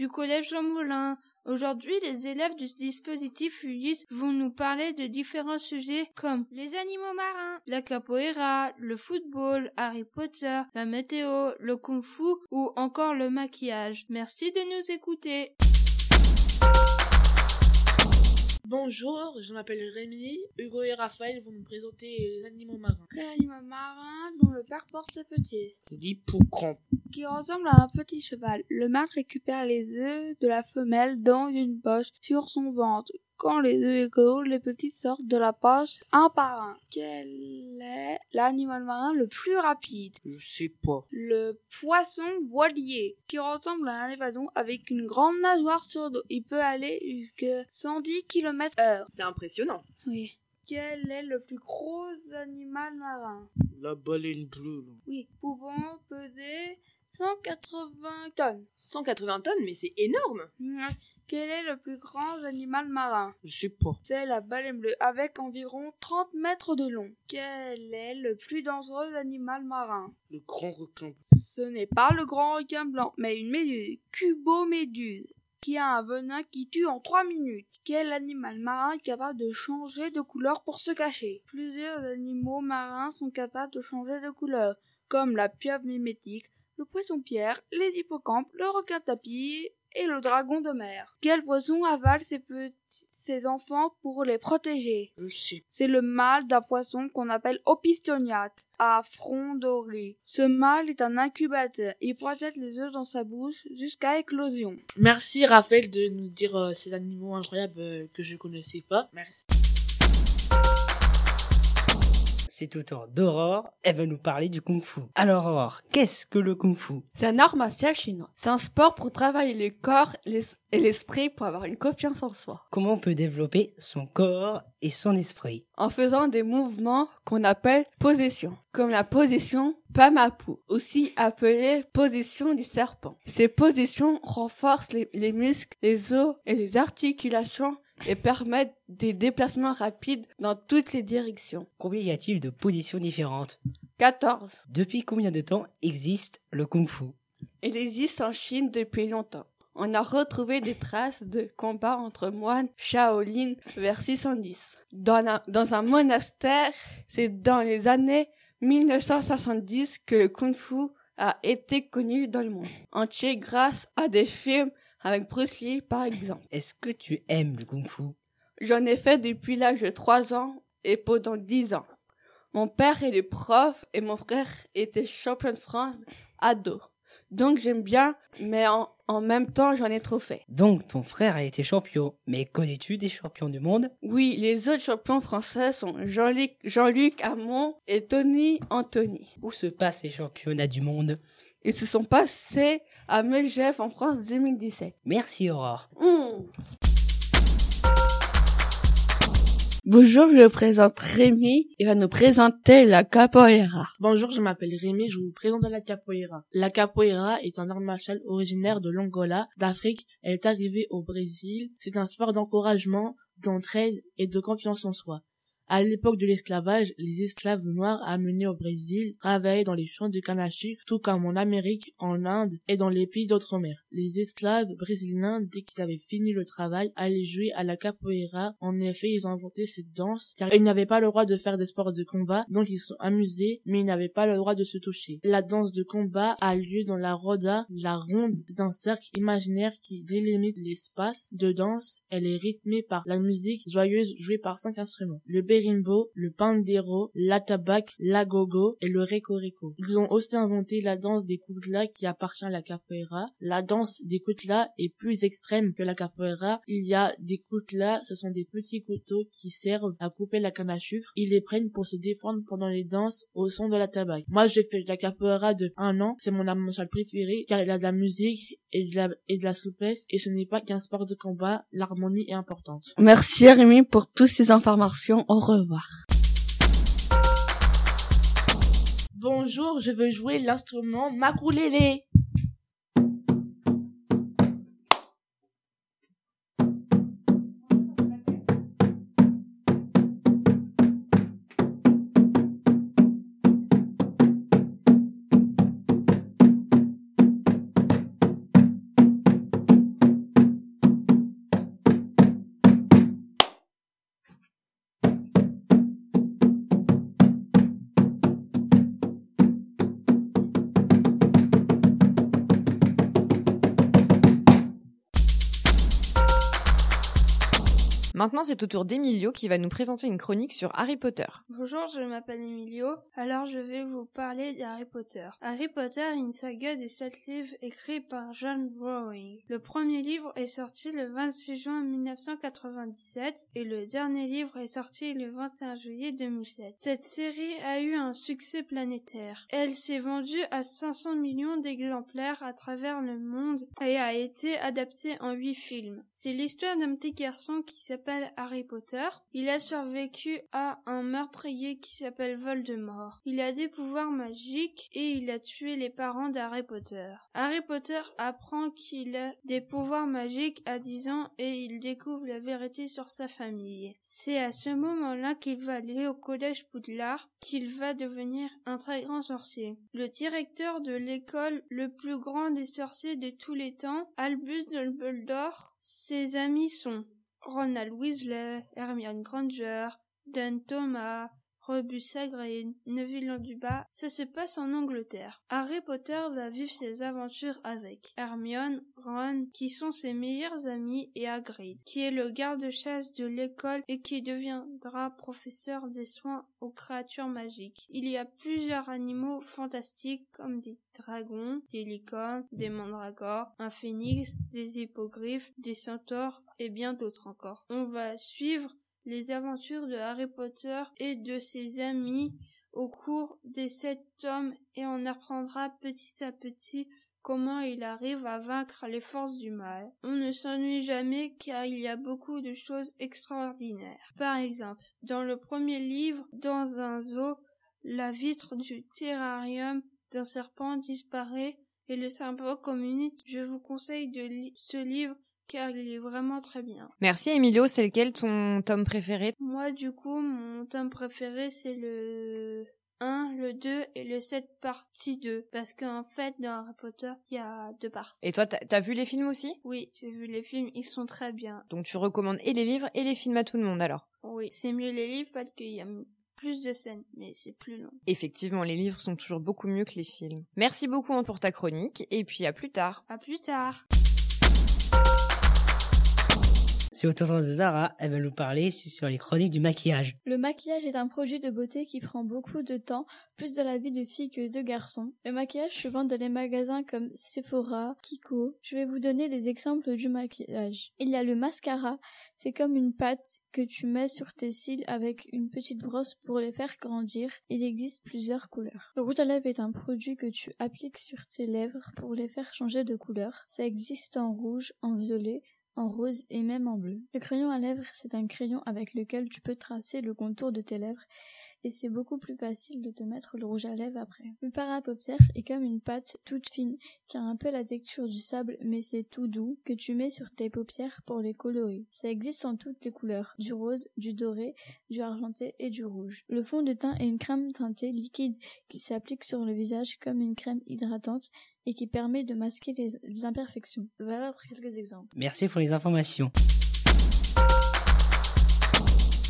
du collège Jean Moulin. Aujourd'hui, les élèves du dispositif Ulysse vont nous parler de différents sujets comme les animaux marins, la capoeira, le football, Harry Potter, la météo, le kung-fu ou encore le maquillage. Merci de nous écouter. Bonjour, je m'appelle Rémi. Hugo et Raphaël vont nous présenter les animaux marins. Quel animal marin dont le père porte ses petits L'hippocampe. Qui ressemble à un petit cheval. Le mâle récupère les œufs de la femelle dans une poche sur son ventre. Quand les œufs éclosent, les petits sortent de la poche un par un. Quel est l'animal marin le plus rapide? Je sais pas. Le poisson voilier, qui ressemble à un évadon avec une grande nageoire sur le dos. Il peut aller jusqu'à 110 km heure. C'est impressionnant. Oui. Quel est le plus gros animal marin? La baleine bleue. Oui, pouvant peser 180 tonnes. 180 tonnes, mais c'est énorme. Quel est le plus grand animal marin? Je sais pas. C'est la baleine bleue avec environ 30 mètres de long. Quel est le plus dangereux animal marin? Le grand requin. Ce n'est pas le grand requin blanc, mais une méduse, cuboméduse, qui a un venin qui tue en 3 minutes. Quel animal marin est capable de changer de couleur pour se cacher? Plusieurs animaux marins sont capables de changer de couleur, comme la pieuvre mimétique, le poisson-pierre, les hippocampes, le requin tapis et le dragon de mer. Quel poisson avale ses petits ses enfants pour les protéger? Je sais. c'est le mâle d'un poisson qu'on appelle opistoniate, à front doré. Ce mâle est un incubateur. Il projette les œufs dans sa bouche jusqu'à éclosion. Merci Raphaël de nous dire euh, ces animaux incroyables euh, que je connaissais pas. Merci. C'est au tour d'Aurore, elle va nous parler du Kung Fu. Alors Aurore, qu'est-ce que le Kung Fu C'est un art martial chinois. C'est un sport pour travailler le corps et l'esprit pour avoir une confiance en soi. Comment on peut développer son corps et son esprit? En faisant des mouvements qu'on appelle position, comme la position Pamapu, aussi appelée position du serpent. Ces positions renforcent les, les muscles, les os et les articulations et permettent des déplacements rapides dans toutes les directions. Combien y a-t-il de positions différentes? 14. Depuis combien de temps existe le Kung Fu? Il existe en Chine depuis longtemps. On a retrouvé des traces de combats entre moines Shaolin vers 610. Dans un, dans un monastère, c'est dans les années 1970 que le kung fu a été connu dans le monde entier grâce à des films avec Bruce Lee par exemple. Est-ce que tu aimes le Kung Fu J'en ai fait depuis l'âge de 3 ans et pendant 10 ans. Mon père est le prof et mon frère était champion de France ado. Donc j'aime bien, mais en, en même temps j'en ai trop fait. Donc ton frère a été champion, mais connais-tu des champions du monde? Oui, les autres champions français sont Jean-Luc Jean-Luc Hamon et Tony Anthony. Où se passent les championnats du monde? Ils se sont passés à Megève en France 2017. Merci Aurore. Hmm. Bonjour, je présente Rémi. Il va nous présenter la capoeira. Bonjour, je m'appelle Rémi, je vous présente la capoeira. La capoeira est un art martial originaire de l'Angola, d'Afrique. Elle est arrivée au Brésil. C'est un sport d'encouragement, d'entraide et de confiance en soi. À l'époque de l'esclavage, les esclaves noirs amenés au Brésil travaillaient dans les champs de canne tout comme en Amérique, en Inde et dans les pays d'outre-mer. Les esclaves brésiliens, dès qu'ils avaient fini le travail, allaient jouer à la capoeira. En effet, ils ont inventé cette danse, car ils n'avaient pas le droit de faire des sports de combat, donc ils sont amusés, mais ils n'avaient pas le droit de se toucher. La danse de combat a lieu dans la roda, la ronde d'un cercle imaginaire qui délimite l'espace de danse. Elle est rythmée par la musique joyeuse jouée par cinq instruments. Berimbo, le pandero, la tabac, la gogo et le reco-reco. Ils ont aussi inventé la danse des kutla qui appartient à la capoeira. La danse des kutla est plus extrême que la capoeira. Il y a des kutla, ce sont des petits couteaux qui servent à couper la canne à sucre. Ils les prennent pour se défendre pendant les danses au son de la tabac. Moi, j'ai fait de la capoeira de un an. C'est mon art martial préféré car il a de la musique et de la, et de la souplesse et ce n'est pas qu'un sport de combat. L'harmonie est importante. Merci Rémi pour toutes ces informations. Au Bonjour, je veux jouer l'instrument makulele. Maintenant, c'est au tour d'Emilio qui va nous présenter une chronique sur Harry Potter. Bonjour, je m'appelle Emilio. Alors, je vais vous parler d'Harry Potter. Harry Potter est une saga de sept livres écrits par John Rowling. Le premier livre est sorti le 26 juin 1997 et le dernier livre est sorti le 21 juillet 2007. Cette série a eu un succès planétaire. Elle s'est vendue à 500 millions d'exemplaires à travers le monde et a été adaptée en 8 films. C'est l'histoire d'un petit garçon qui s'appelle Harry Potter. Il a survécu à un meurtrier qui s'appelle Voldemort. Il a des pouvoirs magiques et il a tué les parents d'Harry Potter. Harry Potter apprend qu'il a des pouvoirs magiques à 10 ans et il découvre la vérité sur sa famille. C'est à ce moment-là qu'il va aller au collège Poudlard qu'il va devenir un très grand sorcier. Le directeur de l'école le plus grand des sorciers de tous les temps, Albus Dumbledore, ses amis sont Ronald Weasley, Hermione Granger, Dan Thomas, Rebus Hagrid, Neville Londubat, ça se passe en Angleterre. Harry Potter va vivre ses aventures avec Hermione, Ron, qui sont ses meilleurs amis, et Hagrid, qui est le garde-chasse de l'école et qui deviendra professeur des soins aux créatures magiques. Il y a plusieurs animaux fantastiques comme des dragons, des licornes, des mandragores, un phénix, des hippogriffes, des centaures et bien d'autres encore. On va suivre les aventures de Harry Potter et de ses amis au cours des sept tomes et on apprendra petit à petit comment il arrive à vaincre les forces du mal. On ne s'ennuie jamais car il y a beaucoup de choses extraordinaires. Par exemple, dans le premier livre, dans un zoo, la vitre du terrarium d'un serpent disparaît et le cerveau communique. Je vous conseille de lire ce livre car il est vraiment très bien. Merci Emilio, c'est lequel ton tome préféré? Moi, du coup, mon tome préféré, c'est le 1, le 2 et le 7 partie 2. Parce qu'en fait, dans Harry Potter, il y a deux parties. Et toi, t'as as vu les films aussi? Oui, j'ai vu les films, ils sont très bien. Donc tu recommandes et les livres et les films à tout le monde alors? Oui, c'est mieux les livres parce qu'il y a plus de scènes, mais c'est plus long. Effectivement, les livres sont toujours beaucoup mieux que les films. Merci beaucoup pour ta chronique et puis à plus tard. À plus tard. C'est au tour de Zara, elle va nous parler sur les chroniques du maquillage. Le maquillage est un produit de beauté qui prend beaucoup de temps, plus de la vie de filles que de garçons. Le maquillage se vend dans les magasins comme Sephora, Kiko. Je vais vous donner des exemples du maquillage. Il y a le mascara, c'est comme une pâte que tu mets sur tes cils avec une petite brosse pour les faire grandir. Il existe plusieurs couleurs. Le rouge à lèvres est un produit que tu appliques sur tes lèvres pour les faire changer de couleur. Ça existe en rouge, en violet, en rose et même en bleu. Le crayon à lèvres, c'est un crayon avec lequel tu peux tracer le contour de tes lèvres et c'est beaucoup plus facile de te mettre le rouge à lèvres après. Le parapaupière est comme une pâte toute fine qui a un peu la texture du sable mais c'est tout doux que tu mets sur tes paupières pour les colorer. Ça existe en toutes les couleurs, du rose, du doré, du argenté et du rouge. Le fond de teint est une crème teintée liquide qui s'applique sur le visage comme une crème hydratante et qui permet de masquer les, les imperfections. Voilà pour quelques exemples. Merci pour les informations.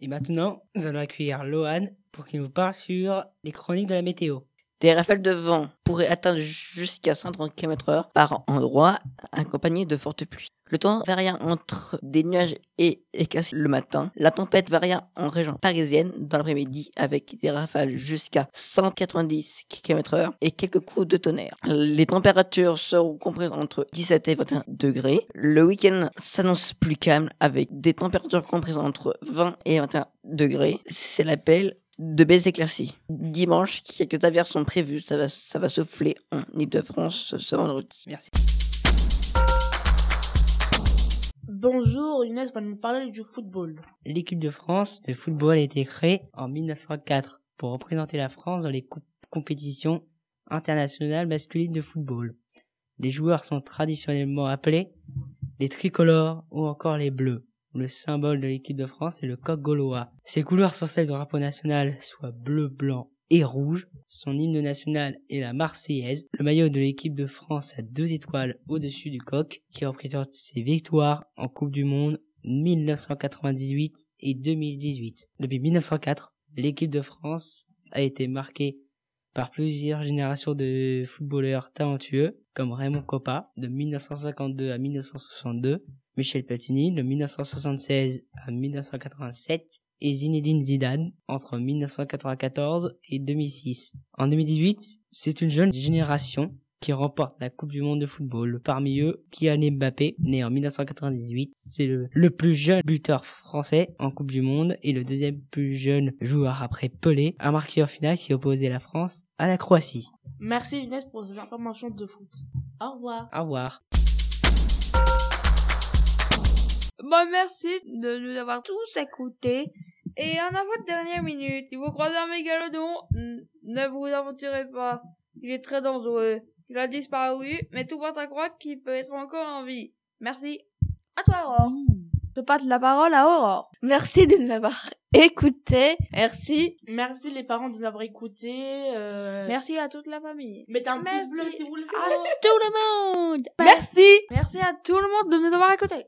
Et maintenant, nous allons accueillir Lohan pour qu'il nous parle sur les chroniques de la météo. Des rafales de vent pourraient atteindre jusqu'à 130 km heure par endroit, accompagnées de fortes pluies. Le temps varia entre des nuages et éclaircies le matin. La tempête varia en région parisienne dans l'après-midi avec des rafales jusqu'à 190 km heure et quelques coups de tonnerre. Les températures seront comprises entre 17 et 21 degrés. Le week-end s'annonce plus calme avec des températures comprises entre 20 et 21 degrés. C'est l'appel de belles éclaircies. Dimanche, quelques averses sont prévues. Ça va, ça va souffler en Ile-de-France ce vendredi. Merci. Bonjour, Younes va nous parler du football. L'équipe de France de football a été créée en 1904 pour représenter la France dans les co- compétitions internationales masculines de football. Les joueurs sont traditionnellement appelés les tricolores ou encore les bleus. Le symbole de l'équipe de France est le coq gaulois. Ses couleurs sont celles du drapeau national, soit bleu, blanc et rouge. Son hymne national est la Marseillaise. Le maillot de l'équipe de France a deux étoiles au-dessus du coq, qui représente ses victoires en Coupe du Monde 1998 et 2018. Depuis 1904, l'équipe de France a été marquée par plusieurs générations de footballeurs talentueux, comme Raymond Coppa, de 1952 à 1962, Michel Platini de 1976 à 1987 et Zinedine Zidane entre 1994 et 2006. En 2018, c'est une jeune génération qui remporte la Coupe du Monde de football. Parmi eux, Kylian Mbappé, né en 1998, c'est le, le plus jeune buteur français en Coupe du Monde et le deuxième plus jeune joueur après Pelé, un marqueur final qui opposait la France à la Croatie. Merci Inès pour ces informations de foot. Au revoir. Au revoir. Bon, merci de nous avoir tous écoutés. Et en avant de dernière minute, si vous croisez un mégalodon, ne vous aventurez pas. Il est très dangereux. Il a disparu, mais tout porte à croire qu'il peut être encore en vie. Merci. À toi, Aurore. Je passe la parole à Aurore. Merci de nous avoir écoutés. Merci. Merci les parents de nous avoir écoutés. Euh... Merci à toute la famille. Mettez un Merci pouce bleu si vous le à faites. tout le monde. Merci. Merci à tout le monde de nous avoir écoutés.